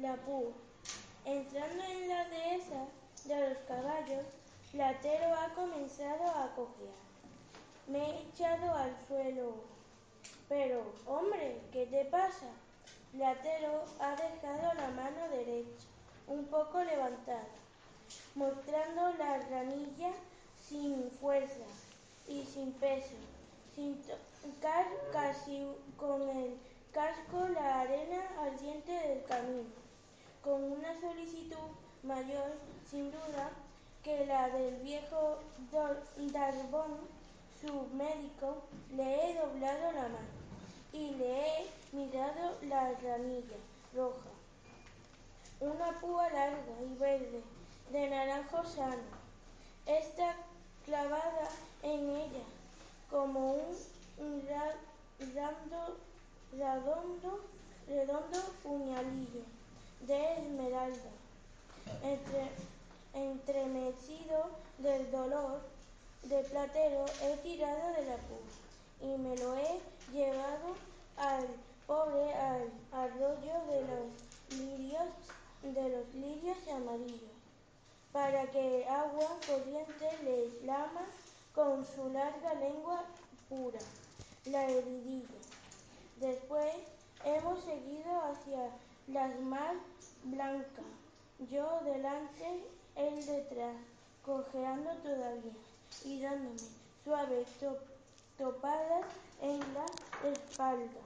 La púa. Entrando en la dehesa de los caballos, Platero ha comenzado a cojear. Me he echado al suelo. Pero, hombre, ¿qué te pasa? Platero ha dejado la mano derecha un poco levantada, mostrando la ranilla sin fuerza y sin peso, sin tocar casi con el casco la arena ardiente del camino, una solicitud mayor, sin duda, que la del viejo Darbón, su médico, le he doblado la mano y le he mirado la ranilla roja, una púa larga y verde, de naranjo sano. Está clavada en ella como un redondo, redondo puñalillo de esmeralda. Entre, entremecido del dolor de platero, he tirado de la púa y me lo he llevado al pobre al arroyo de los lirios, de los lirios amarillos, para que agua corriente le lama con su larga lengua pura la heridilla. Después hemos seguido hacia las mar blanca, yo delante, él detrás, cojeando todavía y dándome suaves topadas en la espalda.